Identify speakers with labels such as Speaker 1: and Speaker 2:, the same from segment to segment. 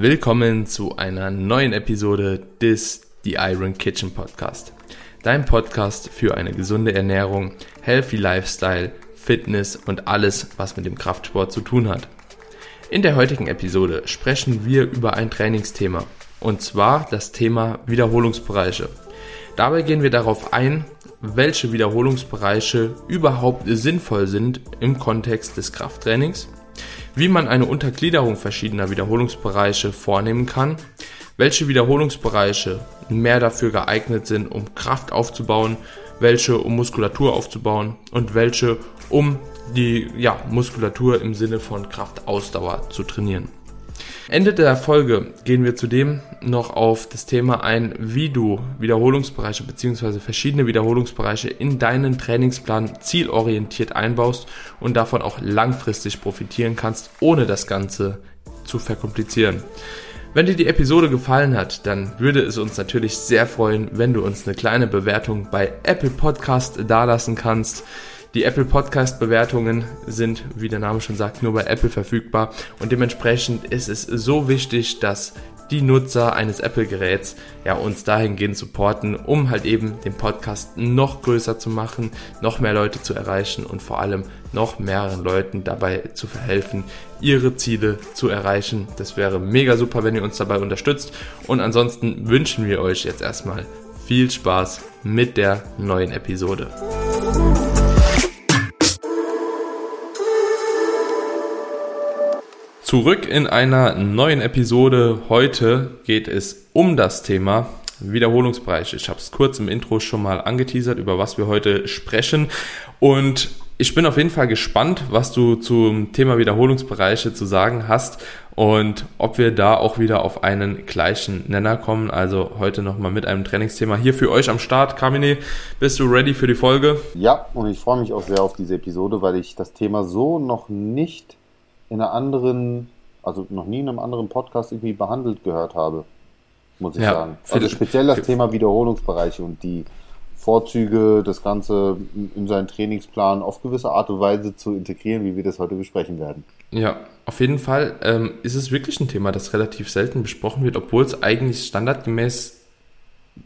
Speaker 1: Willkommen zu einer neuen Episode des The Iron Kitchen Podcast. Dein Podcast für eine gesunde Ernährung, healthy Lifestyle, Fitness und alles, was mit dem Kraftsport zu tun hat. In der heutigen Episode sprechen wir über ein Trainingsthema und zwar das Thema Wiederholungsbereiche. Dabei gehen wir darauf ein, welche Wiederholungsbereiche überhaupt sinnvoll sind im Kontext des Krafttrainings wie man eine Untergliederung verschiedener Wiederholungsbereiche vornehmen kann, welche Wiederholungsbereiche mehr dafür geeignet sind, um Kraft aufzubauen, welche um Muskulatur aufzubauen und welche um die ja, Muskulatur im Sinne von Kraftausdauer zu trainieren. Ende der Folge gehen wir zudem noch auf das Thema ein, wie du Wiederholungsbereiche bzw. verschiedene Wiederholungsbereiche in deinen Trainingsplan zielorientiert einbaust und davon auch langfristig profitieren kannst, ohne das Ganze zu verkomplizieren. Wenn dir die Episode gefallen hat, dann würde es uns natürlich sehr freuen, wenn du uns eine kleine Bewertung bei Apple Podcast dalassen kannst. Die Apple Podcast Bewertungen sind, wie der Name schon sagt, nur bei Apple verfügbar und dementsprechend ist es so wichtig, dass die Nutzer eines Apple-Geräts ja uns dahingehend supporten, um halt eben den Podcast noch größer zu machen, noch mehr Leute zu erreichen und vor allem noch mehreren Leuten dabei zu verhelfen, ihre Ziele zu erreichen. Das wäre mega super, wenn ihr uns dabei unterstützt. Und ansonsten wünschen wir euch jetzt erstmal viel Spaß mit der neuen Episode. Zurück in einer neuen Episode. Heute geht es um das Thema Wiederholungsbereich. Ich habe es kurz im Intro schon mal angeteasert, über was wir heute sprechen. Und ich bin auf jeden Fall gespannt, was du zum Thema Wiederholungsbereiche zu sagen hast und ob wir da auch wieder auf einen gleichen Nenner kommen. Also heute nochmal mit einem Trainingsthema hier für euch am Start. Kamine, bist du ready für die Folge?
Speaker 2: Ja, und ich freue mich auch sehr auf diese Episode, weil ich das Thema so noch nicht in einer anderen, also noch nie in einem anderen Podcast irgendwie behandelt gehört habe, muss ich ja, sagen. Also speziell das Thema Wiederholungsbereiche und die Vorzüge, das Ganze in seinen Trainingsplan auf gewisse Art und Weise zu integrieren, wie wir das heute besprechen werden.
Speaker 1: Ja, auf jeden Fall ähm, ist es wirklich ein Thema, das relativ selten besprochen wird, obwohl es eigentlich standardgemäß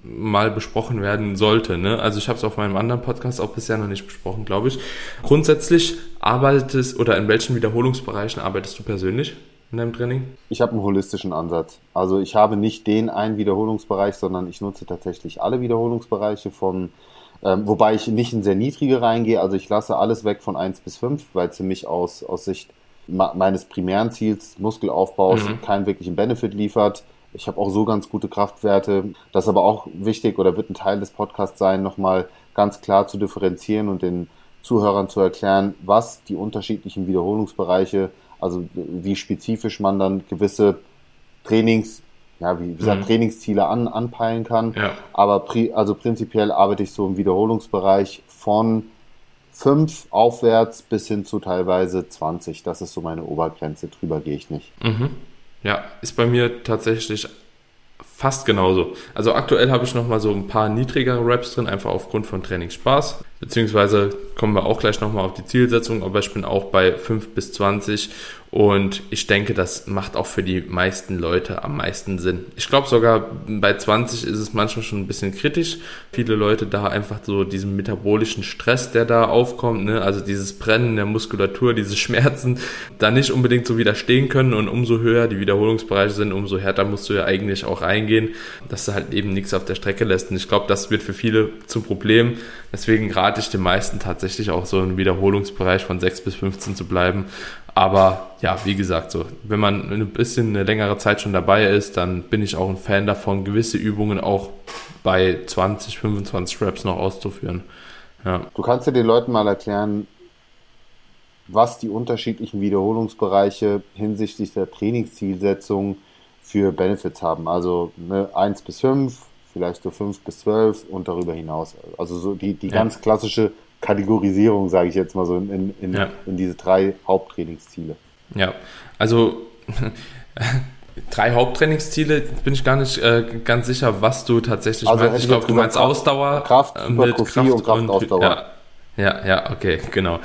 Speaker 1: mal besprochen werden sollte. Ne? Also ich habe es auf meinem anderen Podcast auch bisher noch nicht besprochen, glaube ich. Grundsätzlich arbeitest oder in welchen Wiederholungsbereichen arbeitest du persönlich in deinem Training?
Speaker 2: Ich habe einen holistischen Ansatz. Also ich habe nicht den einen Wiederholungsbereich, sondern ich nutze tatsächlich alle Wiederholungsbereiche von ähm, wobei ich nicht in sehr niedrige reingehe, also ich lasse alles weg von 1 bis 5, weil es für mich aus, aus Sicht meines primären Ziels, Muskelaufbaus, mhm. keinen wirklichen Benefit liefert. Ich habe auch so ganz gute Kraftwerte. Das ist aber auch wichtig oder wird ein Teil des Podcasts sein, nochmal ganz klar zu differenzieren und den Zuhörern zu erklären, was die unterschiedlichen Wiederholungsbereiche, also wie spezifisch man dann gewisse Trainings, ja, wie gesagt, mhm. Trainingsziele an, anpeilen kann. Ja. Aber pri also prinzipiell arbeite ich so im Wiederholungsbereich von fünf aufwärts bis hin zu teilweise 20. Das ist so meine Obergrenze. Drüber gehe ich nicht.
Speaker 1: Mhm. Ja, ist bei mir tatsächlich fast genauso. Also aktuell habe ich noch mal so ein paar niedrigere Raps drin, einfach aufgrund von Trainingsspaß. Beziehungsweise kommen wir auch gleich noch mal auf die Zielsetzung, aber ich bin auch bei 5 bis 20 und ich denke, das macht auch für die meisten Leute am meisten Sinn. Ich glaube sogar bei 20 ist es manchmal schon ein bisschen kritisch. Viele Leute da einfach so diesen metabolischen Stress, der da aufkommt, ne? also dieses Brennen der Muskulatur, diese Schmerzen, da nicht unbedingt so widerstehen können und umso höher die Wiederholungsbereiche sind, umso härter musst du ja eigentlich auch reingehen, dass du halt eben nichts auf der Strecke lässt. Und ich glaube, das wird für viele zum Problem. Deswegen rate ich den meisten tatsächlich auch so einen Wiederholungsbereich von 6 bis 15 zu bleiben aber ja, wie gesagt, so, wenn man ein bisschen eine längere Zeit schon dabei ist, dann bin ich auch ein Fan davon, gewisse Übungen auch bei 20, 25 Reps noch auszuführen.
Speaker 2: Ja. Du kannst ja den Leuten mal erklären, was die unterschiedlichen Wiederholungsbereiche hinsichtlich der Trainingszielsetzung für Benefits haben. Also ne, 1 bis 5, vielleicht so 5 bis 12 und darüber hinaus. Also so die, die ja. ganz klassische Kategorisierung, sage ich jetzt mal so, in, in, ja. in diese drei Haupttrainingsziele.
Speaker 1: Ja, also drei Haupttrainingsziele, bin ich gar nicht äh, ganz sicher, was du tatsächlich also meinst. Ich glaube, du meinst Ausdauer,
Speaker 2: Kraft, äh, mit Kraft und Kraftausdauer.
Speaker 1: Ja, ja, ja, okay, genau.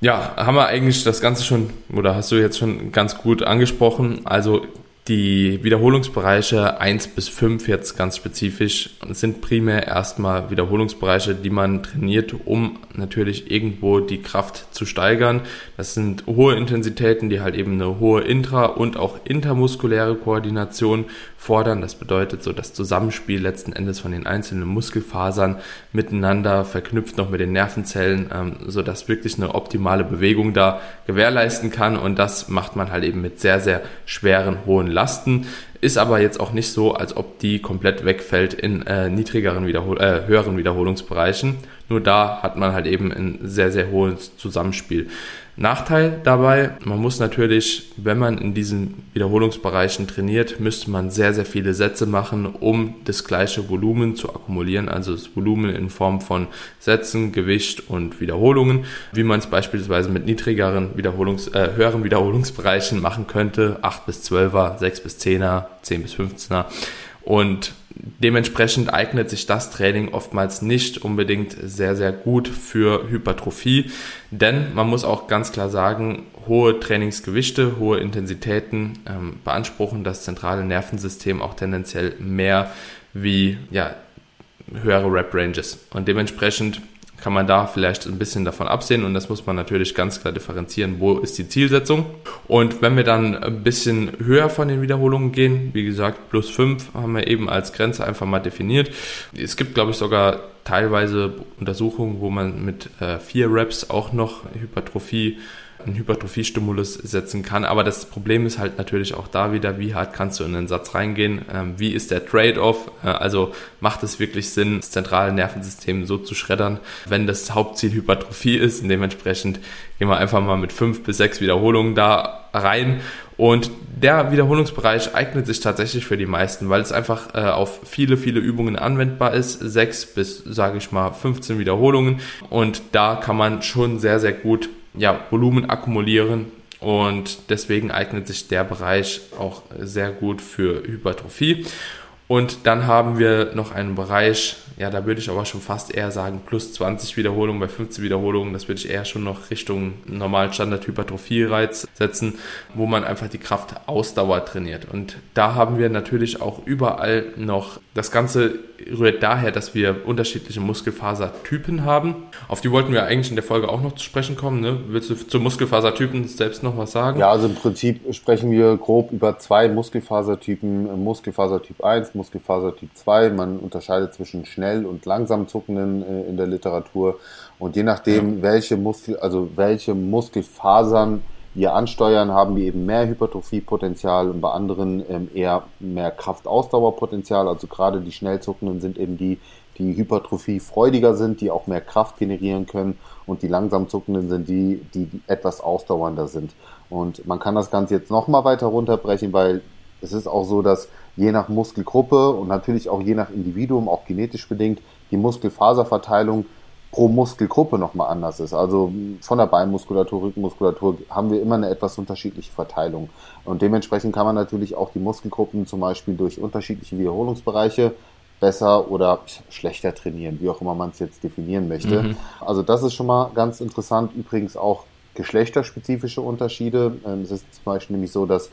Speaker 1: Ja, haben wir eigentlich das Ganze schon, oder hast du jetzt schon ganz gut angesprochen. Also Die Wiederholungsbereiche 1 bis 5 jetzt ganz spezifisch sind primär erstmal Wiederholungsbereiche, die man trainiert, um natürlich irgendwo die Kraft zu steigern. Das sind hohe Intensitäten, die halt eben eine hohe intra- und auch intermuskuläre Koordination fordern. Das bedeutet so das Zusammenspiel letzten Endes von den einzelnen Muskelfasern miteinander verknüpft noch mit den Nervenzellen, ähm, so dass wirklich eine optimale Bewegung da gewährleisten kann. Und das macht man halt eben mit sehr, sehr schweren, hohen Lasten. Ist aber jetzt auch nicht so, als ob die komplett wegfällt in äh, niedrigeren Wiederhol äh, höheren Wiederholungsbereichen. Nur da hat man halt eben ein sehr, sehr hohes Zusammenspiel. Nachteil dabei, man muss natürlich, wenn man in diesen Wiederholungsbereichen trainiert, müsste man sehr, sehr viele Sätze machen, um das gleiche Volumen zu akkumulieren, also das Volumen in Form von Sätzen, Gewicht und Wiederholungen, wie man es beispielsweise mit niedrigeren Wiederholungs, äh, höheren Wiederholungsbereichen machen könnte, 8 bis 12er, 6 bis 10er, 10 bis 15er und dementsprechend eignet sich das Training oftmals nicht unbedingt sehr, sehr gut für Hypertrophie, denn man muss auch ganz klar sagen, hohe Trainingsgewichte, hohe Intensitäten ähm, beanspruchen das zentrale Nervensystem auch tendenziell mehr wie ja, höhere Rep-Ranges. Und dementsprechend kann man da vielleicht ein bisschen davon absehen und das muss man natürlich ganz klar differenzieren, wo ist die Zielsetzung. Und wenn wir dann ein bisschen höher von den Wiederholungen gehen, wie gesagt, plus 5 haben wir eben als Grenze einfach mal definiert. Es gibt, glaube ich, sogar teilweise Untersuchungen, wo man mit äh, vier Reps auch noch Hypertrophie einen Hypertrophiestimulus setzen kann. Aber das Problem ist halt natürlich auch da wieder, wie hart kannst du in den Satz reingehen? Ähm, wie ist der Trade-off? Äh, also macht es wirklich Sinn, das zentrale Nervensystem so zu schreddern, wenn das Hauptziel Hypertrophie ist? Und dementsprechend gehen wir einfach mal mit fünf bis sechs Wiederholungen da rein. Und der Wiederholungsbereich eignet sich tatsächlich für die meisten, weil es einfach äh, auf viele, viele Übungen anwendbar ist. Sechs bis, sage ich mal, 15 Wiederholungen. Und da kann man schon sehr, sehr gut ja, Volumen akkumulieren und deswegen eignet sich der Bereich auch sehr gut für Hypertrophie. Und dann haben wir noch einen Bereich, ja, da würde ich aber schon fast eher sagen, plus 20 Wiederholungen bei 15 Wiederholungen, das würde ich eher schon noch Richtung normalen Standard-Hypertrophie-Reiz setzen, wo man einfach die Kraftausdauer trainiert. Und da haben wir natürlich auch überall noch, das Ganze rührt daher, dass wir unterschiedliche Muskelfasertypen haben. Auf die wollten wir eigentlich in der Folge auch noch zu sprechen kommen. Ne? Willst du zu Muskelfasertypen selbst noch was sagen?
Speaker 2: Ja, also im Prinzip sprechen wir grob über zwei Muskelfasertypen, Muskelfasertyp 1, Muskelfasertyp 2. Man unterscheidet zwischen schnell und langsam zuckenden äh, in der Literatur. Und je nachdem, welche Muskel, also welche Muskelfasern wir ansteuern, haben wir eben mehr Hypertrophiepotenzial und bei anderen ähm, eher mehr Kraftausdauerpotenzial. Also gerade die Schnellzuckenden sind eben die, die Hypertrophie freudiger sind, die auch mehr Kraft generieren können und die langsam zuckenden sind die, die etwas ausdauernder sind. Und man kann das Ganze jetzt nochmal weiter runterbrechen, weil es ist auch so, dass je nach Muskelgruppe und natürlich auch je nach Individuum, auch genetisch bedingt, die Muskelfaserverteilung pro Muskelgruppe nochmal anders ist. Also von der Beinmuskulatur, Rückenmuskulatur haben wir immer eine etwas unterschiedliche Verteilung. Und dementsprechend kann man natürlich auch die Muskelgruppen zum Beispiel durch unterschiedliche Wiederholungsbereiche besser oder schlechter trainieren, wie auch immer man es jetzt definieren möchte. Mhm. Also das ist schon mal ganz interessant. Übrigens auch geschlechterspezifische Unterschiede. Ähm, es ist zum Beispiel nämlich so, dass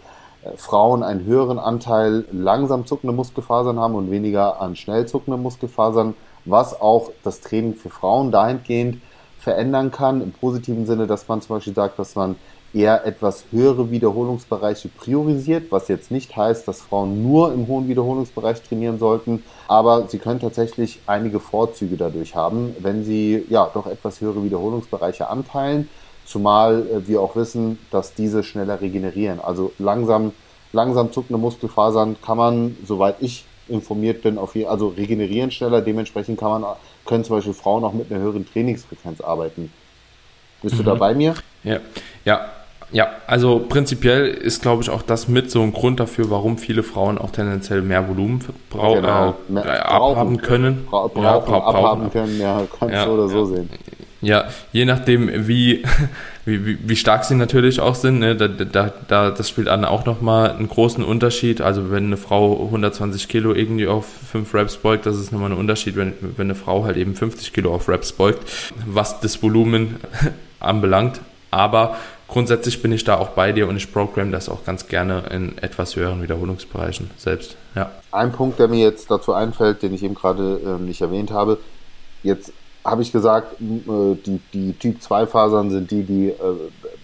Speaker 2: Frauen einen höheren Anteil langsam zuckende Muskelfasern haben und weniger an schnell zuckende Muskelfasern was auch das Training für Frauen dahingehend verändern kann, im positiven Sinne, dass man zum Beispiel sagt, dass man eher etwas höhere Wiederholungsbereiche priorisiert, was jetzt nicht heißt, dass Frauen nur im hohen Wiederholungsbereich trainieren sollten, aber sie können tatsächlich einige Vorzüge dadurch haben, wenn sie ja doch etwas höhere Wiederholungsbereiche anteilen, zumal äh, wir auch wissen, dass diese schneller regenerieren. Also langsam, langsam zuckende Muskelfasern kann man, soweit ich informiert bin, auf je, also regenerieren schneller, dementsprechend kann man, können zum Beispiel Frauen auch mit einer höheren Trainingsfrequenz arbeiten. Bist mhm. du da bei mir?
Speaker 1: Ja, ja, ja, also prinzipiell ist, glaube ich, auch das mit so ein Grund dafür, warum viele Frauen auch tendenziell mehr Volumen brau genau. äh, mehr, abhaben können.
Speaker 2: Bra brauchen, ja, bra abhaben können, ja, kannst ja, so oder so sehen.
Speaker 1: Ja, je nachdem, wie, wie, wie stark sie natürlich auch sind, ne, da, da, da, das spielt dann auch nochmal einen großen Unterschied. Also wenn eine Frau 120 Kilo irgendwie auf 5 Reps beugt, das ist nochmal ein Unterschied, wenn, wenn eine Frau halt eben 50 Kilo auf Reps beugt, was das Volumen anbelangt. Aber grundsätzlich bin ich da auch bei dir und ich program das auch ganz gerne in etwas höheren Wiederholungsbereichen selbst. Ja.
Speaker 2: Ein Punkt, der mir jetzt dazu einfällt, den ich eben gerade äh, nicht erwähnt habe, jetzt habe ich gesagt, äh, die, die Typ-2-Fasern sind die, die äh,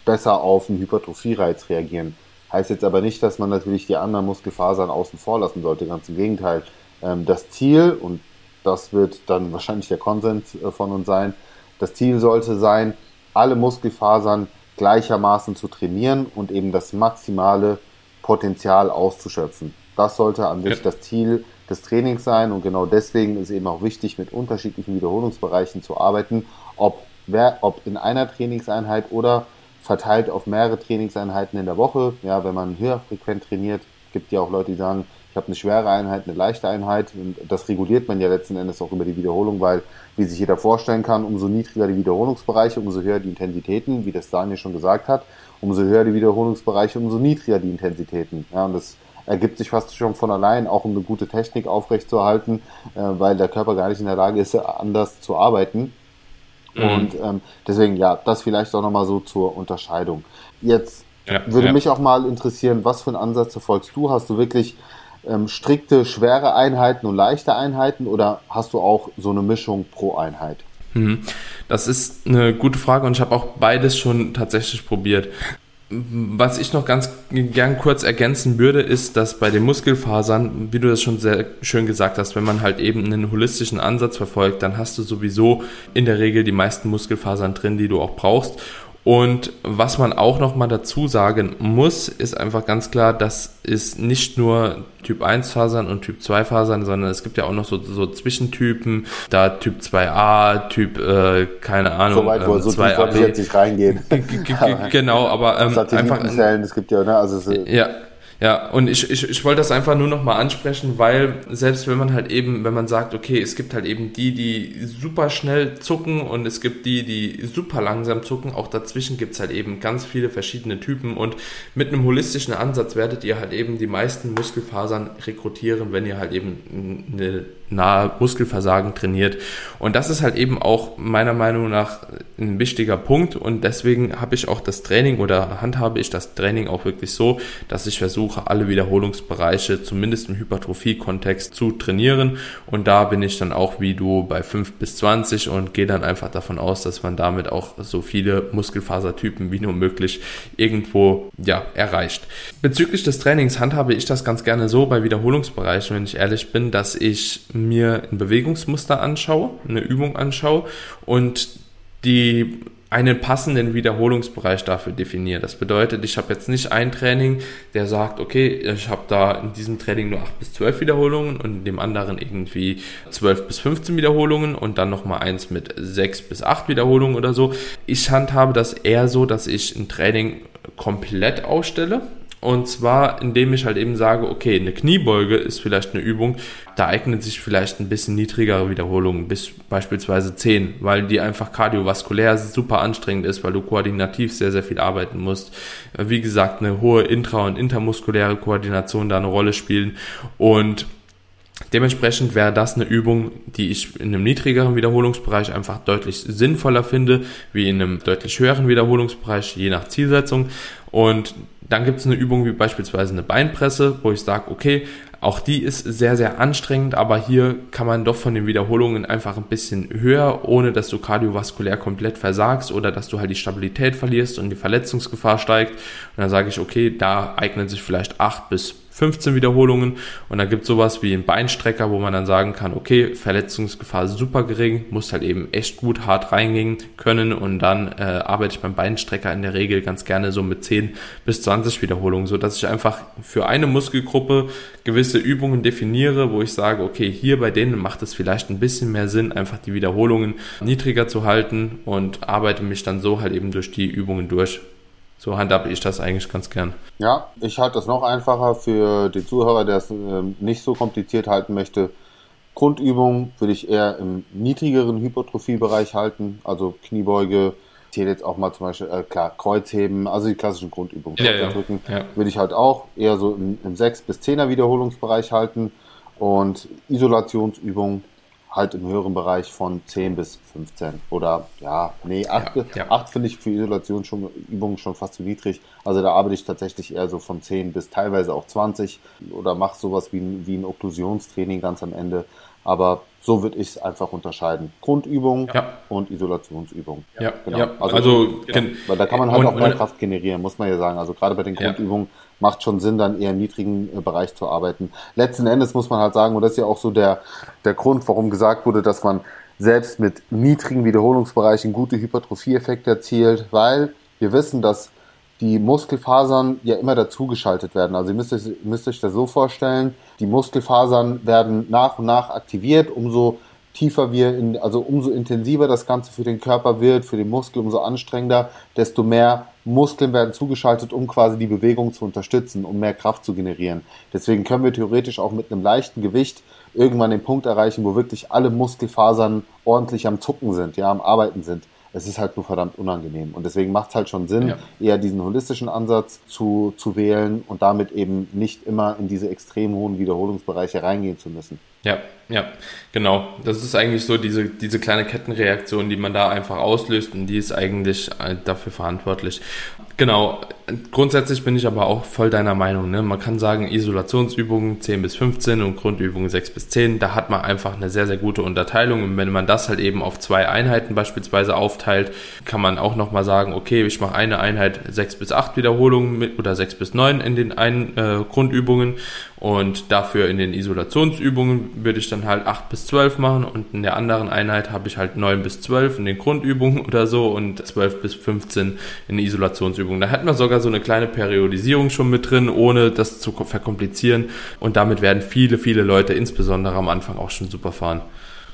Speaker 2: besser auf einen Hypertrophie-Reiz reagieren. Heißt jetzt aber nicht, dass man natürlich die anderen Muskelfasern außen vor lassen sollte, ganz im Gegenteil. Ähm, das Ziel, und das wird dann wahrscheinlich der Konsens äh, von uns sein, das Ziel sollte sein, alle Muskelfasern gleichermaßen zu trainieren und eben das maximale Potenzial auszuschöpfen. Das sollte an sich ja. das Ziel des Trainings sein und genau deswegen ist eben auch wichtig, mit unterschiedlichen Wiederholungsbereichen zu arbeiten, ob, wer, ob in einer Trainingseinheit oder verteilt auf mehrere Trainingseinheiten in der Woche. Ja, wenn man höher frequent trainiert, gibt ja auch Leute, die sagen, ich habe eine schwere Einheit, eine leichte Einheit und das reguliert man ja letzten Endes auch über die Wiederholung, weil, wie sich jeder vorstellen kann, umso niedriger die Wiederholungsbereiche, umso höher die Intensitäten, wie das Daniel schon gesagt hat, umso höher die Wiederholungsbereiche, umso niedriger die Intensitäten. Ja, und das ergibt sich fast schon von allein, auch um eine gute Technik aufrechtzuerhalten, äh, weil der Körper gar nicht in der Lage ist, anders zu arbeiten. Mhm. Und ähm, deswegen, ja, das vielleicht auch nochmal so zur Unterscheidung. Jetzt ja, würde ja. mich auch mal interessieren, was für einen Ansatz verfolgst du? Hast du wirklich ähm, strikte, schwere Einheiten und leichte Einheiten oder hast du auch so eine Mischung pro Einheit?
Speaker 1: Mhm. Das ist eine gute Frage und ich habe auch beides schon tatsächlich probiert. Was ich noch ganz gern kurz ergänzen würde, ist, dass bei den Muskelfasern, wie du das schon sehr schön gesagt hast, wenn man halt eben einen holistischen Ansatz verfolgt, dann hast du sowieso in der Regel die meisten Muskelfasern drin, die du auch brauchst. Und was man auch noch mal dazu sagen muss, ist einfach ganz klar, das ist nicht nur Typ 1 Fasern und Typ 2 Fasern, sondern es gibt ja auch noch so, so Zwischentypen, da Typ 2a, Typ, äh, keine Ahnung,
Speaker 2: so weit, wo ähm, so 2a. jetzt nicht reingehen.
Speaker 1: genau, aber
Speaker 2: ähm, einfach. Es gibt ja, ne, also
Speaker 1: ja, ja, und ich, ich, ich wollte das einfach nur nochmal ansprechen, weil selbst wenn man halt eben, wenn man sagt, okay, es gibt halt eben die, die super schnell zucken und es gibt die, die super langsam zucken, auch dazwischen gibt's halt eben ganz viele verschiedene Typen und mit einem holistischen Ansatz werdet ihr halt eben die meisten Muskelfasern rekrutieren, wenn ihr halt eben eine nahe Muskelversagen trainiert. Und das ist halt eben auch meiner Meinung nach ein wichtiger Punkt und deswegen habe ich auch das Training oder handhabe ich das Training auch wirklich so, dass ich versuche, alle Wiederholungsbereiche zumindest im Hypertrophie-Kontext zu trainieren und da bin ich dann auch wie du bei 5 bis 20 und gehe dann einfach davon aus, dass man damit auch so viele Muskelfasertypen wie nur möglich irgendwo ja, erreicht. Bezüglich des Trainings handhabe ich das ganz gerne so bei Wiederholungsbereichen, wenn ich ehrlich bin, dass ich mir ein Bewegungsmuster anschaue, eine Übung anschaue und die einen passenden Wiederholungsbereich dafür definiere. Das bedeutet, ich habe jetzt nicht ein Training, der sagt, okay, ich habe da in diesem Training nur 8 bis 12 Wiederholungen und in dem anderen irgendwie 12 bis 15 Wiederholungen und dann nochmal eins mit 6 bis 8 Wiederholungen oder so. Ich handhabe das eher so, dass ich ein Training komplett ausstelle und zwar, indem ich halt eben sage, okay, eine Kniebeuge ist vielleicht eine Übung, da eignet sich vielleicht ein bisschen niedrigere Wiederholungen, bis beispielsweise 10, weil die einfach kardiovaskulär super anstrengend ist, weil du koordinativ sehr, sehr viel arbeiten musst. Wie gesagt, eine hohe intra- und intermuskuläre Koordination da eine Rolle spielen und Dementsprechend wäre das eine Übung, die ich in einem niedrigeren Wiederholungsbereich einfach deutlich sinnvoller finde, wie in einem deutlich höheren Wiederholungsbereich, je nach Zielsetzung. Und dann gibt es eine Übung wie beispielsweise eine Beinpresse, wo ich sage, okay, auch die ist sehr, sehr anstrengend, aber hier kann man doch von den Wiederholungen einfach ein bisschen höher, ohne dass du kardiovaskulär komplett versagst oder dass du halt die Stabilität verlierst und die Verletzungsgefahr steigt. Und dann sage ich, okay, da eignen sich vielleicht acht bis 15 Wiederholungen und da gibt es sowas wie einen Beinstrecker, wo man dann sagen kann, okay, Verletzungsgefahr super gering, muss halt eben echt gut hart reingehen können und dann äh, arbeite ich beim Beinstrecker in der Regel ganz gerne so mit 10 bis 20 Wiederholungen, so dass ich einfach für eine Muskelgruppe gewisse Übungen definiere, wo ich sage, okay, hier bei denen macht es vielleicht ein bisschen mehr Sinn, einfach die Wiederholungen niedriger zu halten und arbeite mich dann so halt eben durch die Übungen durch. So handhabe ich das eigentlich ganz gern.
Speaker 2: Ja, ich halte das noch einfacher für den Zuhörer, der es äh, nicht so kompliziert halten möchte. Grundübung würde ich eher im niedrigeren Hypertrophiebereich halten, also Kniebeuge, zählt jetzt auch mal zum Beispiel, äh, klar, Kreuzheben, also die klassischen Grundübungen. Ja, ja, drücken, ja. würde ich halt auch eher so im, im 6- bis 10er Wiederholungsbereich halten und Isolationsübungen halt im höheren Bereich von 10 bis 15 oder ja, nee, 8,
Speaker 1: Ja, ja.
Speaker 2: 8 finde ich für Isolation schon, Übungen schon fast zu niedrig. Also da arbeite ich tatsächlich eher so von 10 bis teilweise auch 20 oder mache sowas wie ein, wie ein Okklusionstraining ganz am Ende. Aber so würde ich es einfach unterscheiden. Grundübung
Speaker 1: Ja.
Speaker 2: und Isolationsübung.
Speaker 1: Ja,
Speaker 2: Genau.
Speaker 1: ja.
Speaker 2: Also-
Speaker 1: Also, gen-
Speaker 2: Weil da kann man halt
Speaker 1: und-
Speaker 2: auch mehr Kraft generieren, muss man ja sagen. Also gerade bei den. Grundübungen macht schon Sinn, dann eher im niedrigen äh, Bereich zu arbeiten. Letzten Endes muss man halt sagen, und das ist ja auch so der, der Grund, warum gesagt wurde, dass man selbst mit niedrigen Wiederholungsbereichen gute Hypertrophie-Effekte erzielt, weil wir wissen, dass die Muskelfasern ja immer dazugeschaltet werden. Also ihr müsst euch, müsst euch das so vorstellen, die Muskelfasern werden nach und nach aktiviert, umso tiefer wir in, also umso intensiver das Ganze für den Körper wird, für den Muskel umso anstrengender, desto mehr Muskeln werden zugeschaltet, um quasi die Bewegung zu unterstützen, um mehr Kraft zu generieren. Deswegen können wir theoretisch auch mit einem leichten Gewicht irgendwann den Punkt erreichen, wo wirklich alle Muskelfasern ordentlich am Zucken sind, ja, am Arbeiten sind. Es ist halt nur verdammt unangenehm. Und deswegen macht es halt schon Sinn,
Speaker 1: Ja.
Speaker 2: eher diesen holistischen Ansatz zu, zu wählen und damit eben nicht immer in diese extrem hohen Wiederholungsbereiche reingehen zu müssen.
Speaker 1: Ja, ja, genau. Das ist eigentlich so diese, diese kleine Kettenreaktion, die man da einfach auslöst und die ist eigentlich äh, dafür verantwortlich. Genau. Grundsätzlich bin ich aber auch voll deiner Meinung. Ne? Man kann sagen, Isolationsübungen 10 bis 15 und Grundübungen 6 bis 10, da hat man einfach eine sehr, sehr gute Unterteilung. Und wenn man das halt eben auf zwei Einheiten beispielsweise aufteilt, kann man auch nochmal sagen, okay, ich mache eine Einheit 6 bis 8 Wiederholungen mit oder 6 bis 9 in den einen äh, Grundübungen und dafür in den Isolationsübungen würde ich dann halt 8 bis 12 machen und in der anderen Einheit habe ich halt 9 bis 12 in den Grundübungen oder so und 12 bis 15 in den Isolationsübungen. Da hat man sogar so eine kleine Periodisierung schon mit drin, ohne das zu verkomplizieren und damit werden viele, viele Leute insbesondere am Anfang auch schon super fahren.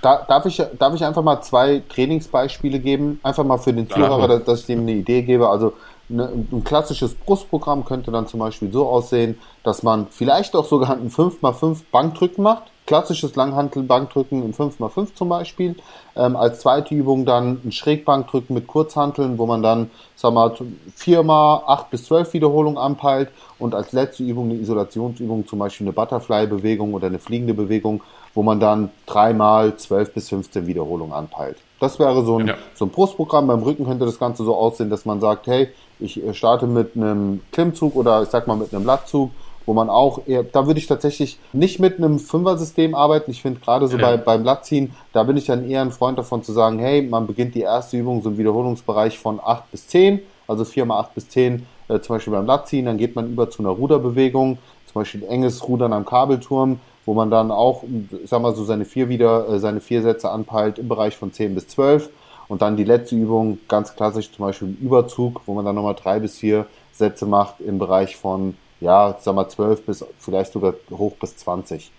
Speaker 2: Da, darf, ich, darf ich einfach mal zwei Trainingsbeispiele geben? Einfach mal für den. Zuhörer, dass, ich dem eine Idee gebe. Also ein klassisches Brustprogramm könnte dann zum Beispiel so aussehen, dass man vielleicht auch sogar ein 5x5 Bankdrücken macht. Klassisches Langhantel-Bankdrücken im 5x5 zum Beispiel. Ähm, als zweite Übung dann ein Schrägbankdrücken mit Kurzhanteln, wo man dann, sag mal, 4x 8 bis 12 Wiederholungen anpeilt. Und als letzte Übung eine Isolationsübung, zum Beispiel eine Butterfly-Bewegung oder eine fliegende Bewegung, wo man dann dreimal 12 bis 15 Wiederholungen anpeilt. Das wäre so ein,
Speaker 1: Ja.
Speaker 2: so ein Brustprogramm. Beim Rücken könnte das Ganze so aussehen, dass man sagt, hey, ich äh, starte mit einem Klimmzug oder ich sag mal mit einem Lattzug, wo man auch eher, da würde ich tatsächlich nicht mit einem Fünfer-System arbeiten. Ich finde gerade so
Speaker 1: Ja.
Speaker 2: bei, beim Latziehen, da bin ich dann eher ein Freund davon zu sagen, hey, man beginnt die erste Übung so im Wiederholungsbereich von 8 bis 10, also 4 mal 8 bis 10, äh, zum Beispiel beim Latziehen, dann geht man über zu einer Ruderbewegung, zum Beispiel enges Rudern am Kabelturm, wo man dann auch, ich sag mal so seine vier wieder, äh, seine vier Sätze anpeilt im Bereich von 10 bis 12 und dann die letzte Übung, ganz klassisch zum Beispiel im Überzug, wo man dann nochmal drei bis vier Sätze macht im Bereich von, ja, sag mal 12 bis vielleicht sogar hoch bis 20.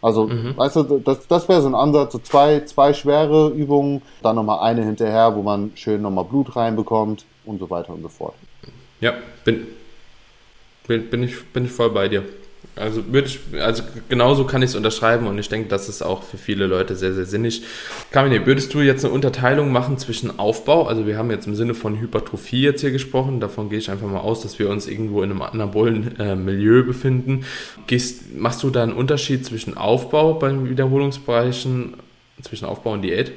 Speaker 2: Also, weißt du, das, das wäre so ein Ansatz, so zwei, zwei schwere Übungen, dann nochmal eine hinterher, wo man schön nochmal Blut reinbekommt und so weiter und so fort.
Speaker 1: Ja, bin, bin, bin, ich, bin ich voll bei dir. Also würde ich, also genauso kann ich es unterschreiben und ich denke, das ist auch für viele Leute sehr, sehr sinnig. Kamine, würdest du jetzt eine Unterteilung machen zwischen Aufbau? Also wir haben jetzt im Sinne von Hypertrophie jetzt hier gesprochen, davon gehe ich einfach mal aus, dass wir uns irgendwo in einem anabolen äh, Milieu befinden. Gehst, machst du da einen Unterschied zwischen Aufbau bei Wiederholungsbereichen, zwischen Aufbau und Diät?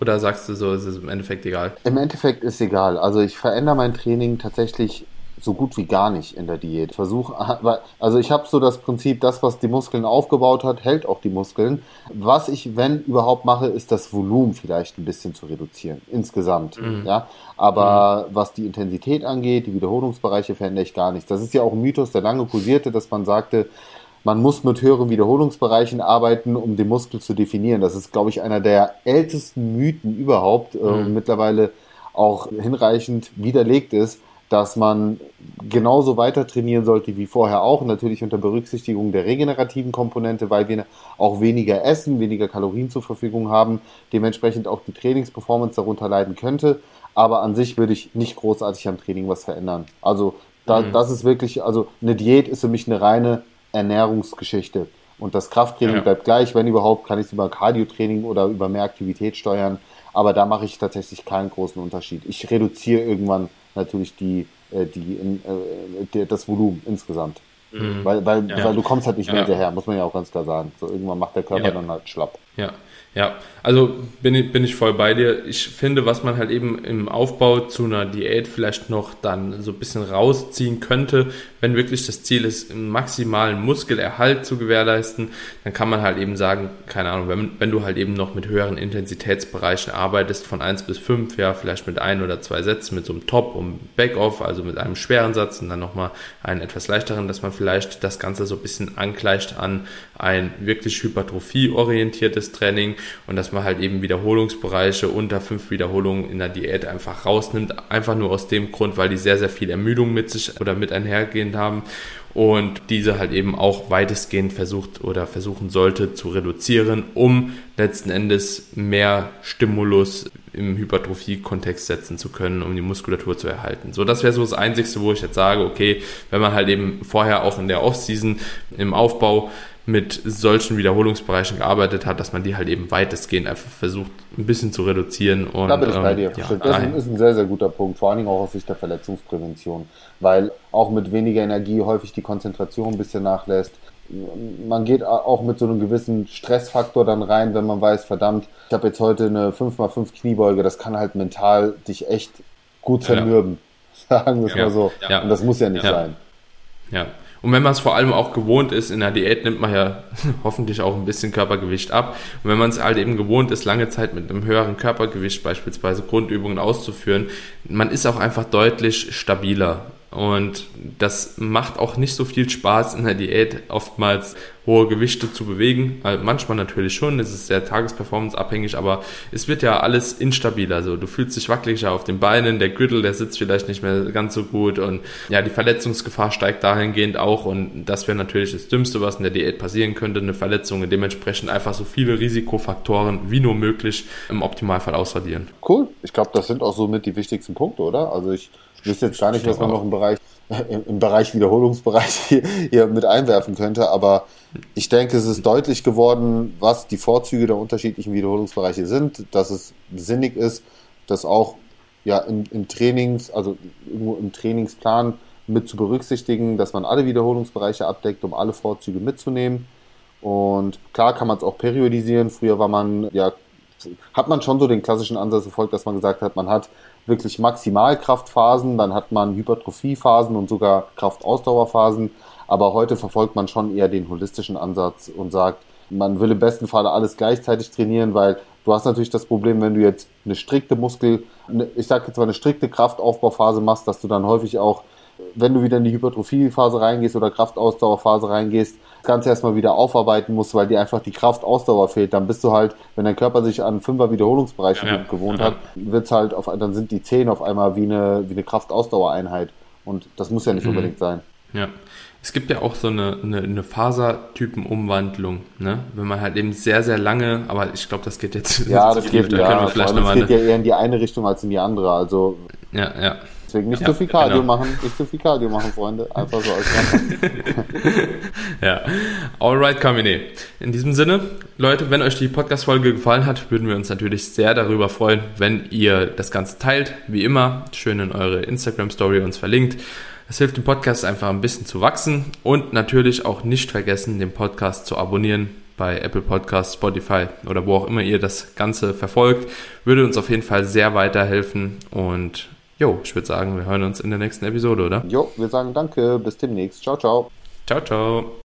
Speaker 1: Oder sagst du so, ist es im Endeffekt egal?
Speaker 2: Im Endeffekt ist egal. Also ich verändere mein Training tatsächlich so gut wie gar nicht in der Diät. Versuch, also ich habe so das Prinzip, das, was die Muskeln aufgebaut hat, hält auch die Muskeln. Was ich, wenn überhaupt mache, ist das Volumen vielleicht ein bisschen zu reduzieren, insgesamt. Ja, aber was die Intensität angeht, die Wiederholungsbereiche verändere ich gar nichts. Das ist ja auch ein Mythos, der lange kursierte, dass man sagte, man muss mit höheren Wiederholungsbereichen arbeiten, um den Muskel zu definieren. Das ist, glaube ich, einer der ältesten Mythen überhaupt äh, und mittlerweile auch hinreichend widerlegt ist, dass man genauso weiter trainieren sollte wie vorher auch, natürlich unter Berücksichtigung der regenerativen Komponente, weil wir auch weniger essen, weniger Kalorien zur Verfügung haben, dementsprechend auch die Trainingsperformance darunter leiden könnte. Aber an sich würde ich nicht großartig am Training was verändern. Also da,
Speaker 1: Mhm.
Speaker 2: das ist wirklich, also eine Diät ist für mich eine reine Ernährungsgeschichte. Und das Krafttraining
Speaker 1: Ja.
Speaker 2: bleibt gleich, wenn überhaupt, kann ich es über Cardiotraining oder über mehr Aktivität steuern. Aber da mache ich tatsächlich keinen großen Unterschied. Ich reduziere irgendwann natürlich die, äh, die, in, äh, die, das Volumen insgesamt. Mhm. Weil, weil, ja. weil du kommst halt nicht mehr ja. hinterher, muss man ja auch ganz klar sagen. So irgendwann macht der Körper ja. dann halt schlapp.
Speaker 1: Ja, ja, also bin ich, bin ich voll bei dir. Ich finde, was man halt eben im Aufbau zu einer Diät vielleicht noch dann so ein bisschen rausziehen könnte, wenn wirklich das Ziel ist, einen maximalen Muskelerhalt zu gewährleisten, dann kann man halt eben sagen, keine Ahnung, wenn, wenn du halt eben noch mit höheren Intensitätsbereichen arbeitest, von 1 bis 5, ja, vielleicht mit ein oder zwei Sätzen, mit so einem Top und Backoff, also mit einem schweren Satz und dann nochmal einen etwas leichteren, dass man vielleicht das Ganze so ein bisschen angleicht an ein wirklich hypertrophie-orientiertes Training und dass man halt eben Wiederholungsbereiche unter fünf Wiederholungen in der Diät einfach rausnimmt. Einfach nur aus dem Grund, weil die sehr, sehr viel Ermüdung mit sich oder mit einhergehend haben und diese halt eben auch weitestgehend versucht oder versuchen sollte zu reduzieren, um letzten Endes mehr Stimulus im Hypertrophie-Kontext setzen zu können, um die Muskulatur zu erhalten. So, das wäre so das Einzige, wo ich jetzt sage, okay, wenn man halt eben vorher auch in der Offseason im Aufbau mit solchen Wiederholungsbereichen gearbeitet hat, dass man die halt eben weitestgehend einfach versucht, ein bisschen zu reduzieren. Und,
Speaker 2: da bin ich bei ähm, dir. Ja, das ist ein sehr, sehr guter Punkt, vor allen Dingen auch aus Sicht der Verletzungsprävention, weil auch mit weniger Energie häufig die Konzentration ein bisschen nachlässt. Man geht auch mit so einem gewissen Stressfaktor dann rein, wenn man weiß, verdammt, ich habe jetzt heute eine 5x5 Kniebeuge, das kann halt mental dich echt gut zermürben. Ja. Sagen wir es ja. mal so. Und das muss ja nicht sein.
Speaker 1: Ja, und wenn man es vor allem auch gewohnt ist, in der Diät nimmt man ja hoffentlich auch ein bisschen Körpergewicht ab. Und wenn man es halt eben gewohnt ist, lange Zeit mit einem höheren Körpergewicht beispielsweise Grundübungen auszuführen, man ist auch einfach deutlich stabiler. Und das macht auch nicht so viel Spaß in der Diät, oftmals hohe Gewichte zu bewegen. Also manchmal natürlich schon, es ist sehr tagesperformanceabhängig, aber es wird ja alles instabiler. Also du fühlst dich wackeliger auf den Beinen, der Gürtel, der sitzt vielleicht nicht mehr ganz so gut und ja, die Verletzungsgefahr steigt dahingehend auch und das wäre natürlich das Dümmste, was in der Diät passieren könnte, eine Verletzung und dementsprechend einfach so viele Risikofaktoren wie nur möglich im Optimalfall ausradieren.
Speaker 2: Cool, ich glaube, das sind auch somit die wichtigsten Punkte, oder? Also ich ich wüsste jetzt gar nicht, was man noch im Bereich, im Bereich Wiederholungsbereich hier, hier mit einwerfen könnte, aber ich denke, es ist deutlich geworden, was die Vorzüge der unterschiedlichen Wiederholungsbereiche sind, dass es sinnig ist, dass auch ja im, im Trainings, also im Trainingsplan mit zu berücksichtigen, dass man alle Wiederholungsbereiche abdeckt, um alle Vorzüge mitzunehmen. Und klar kann man es auch periodisieren. Früher war man ja hat man schon so den klassischen Ansatz verfolgt, dass man gesagt hat, man hat wirklich Maximalkraftphasen, dann hat man Hypertrophiephasen und sogar Kraftausdauerphasen. Aber heute verfolgt man schon eher den holistischen Ansatz und sagt, man will im besten Falle alles gleichzeitig trainieren, weil du hast natürlich das Problem, wenn du jetzt eine strikte Muskel, ich sage jetzt mal eine strikte Kraftaufbauphase machst, dass du dann häufig auch wenn du wieder in die Hypertrophiephase reingehst oder Kraftausdauerphase reingehst, das Ganze erstmal wieder aufarbeiten musst, weil dir einfach die Kraftausdauer fehlt, dann bist du halt, wenn dein Körper sich an fünfer Wiederholungsbereichen ja, gewohnt ja. hat, wird's halt auf, dann sind die Zehen auf einmal wie eine, wie eine Kraftausdauereinheit. Und das muss ja nicht mhm. unbedingt sein.
Speaker 1: Ja. Es gibt ja auch so eine, eine, eine Fasertypenumwandlung, ne? Wenn man halt eben sehr, sehr lange, aber ich glaube, das geht jetzt.
Speaker 2: Ja, das geht, ja, das geht ja eher in die eine Richtung als in die andere. Also.
Speaker 1: Ja, ja.
Speaker 2: Deswegen nicht ja, zu viel Cardio genau. machen, nicht zu viel Cardio machen, Freunde. Einfach so als
Speaker 1: Ja, alright, Kamine. In diesem Sinne, Leute, wenn euch die Podcast-Folge gefallen hat, würden wir uns natürlich sehr darüber freuen, wenn ihr das Ganze teilt. Wie immer, schön in eure Instagram-Story uns verlinkt. Das hilft dem Podcast einfach ein bisschen zu wachsen und natürlich auch nicht vergessen, den Podcast zu abonnieren bei Apple Podcasts, Spotify oder wo auch immer ihr das Ganze verfolgt. Würde uns auf jeden Fall sehr weiterhelfen und Jo, ich würde sagen, wir hören uns in der nächsten Episode, oder?
Speaker 2: Jo, wir sagen danke, bis demnächst. Ciao, ciao.
Speaker 1: Ciao, ciao.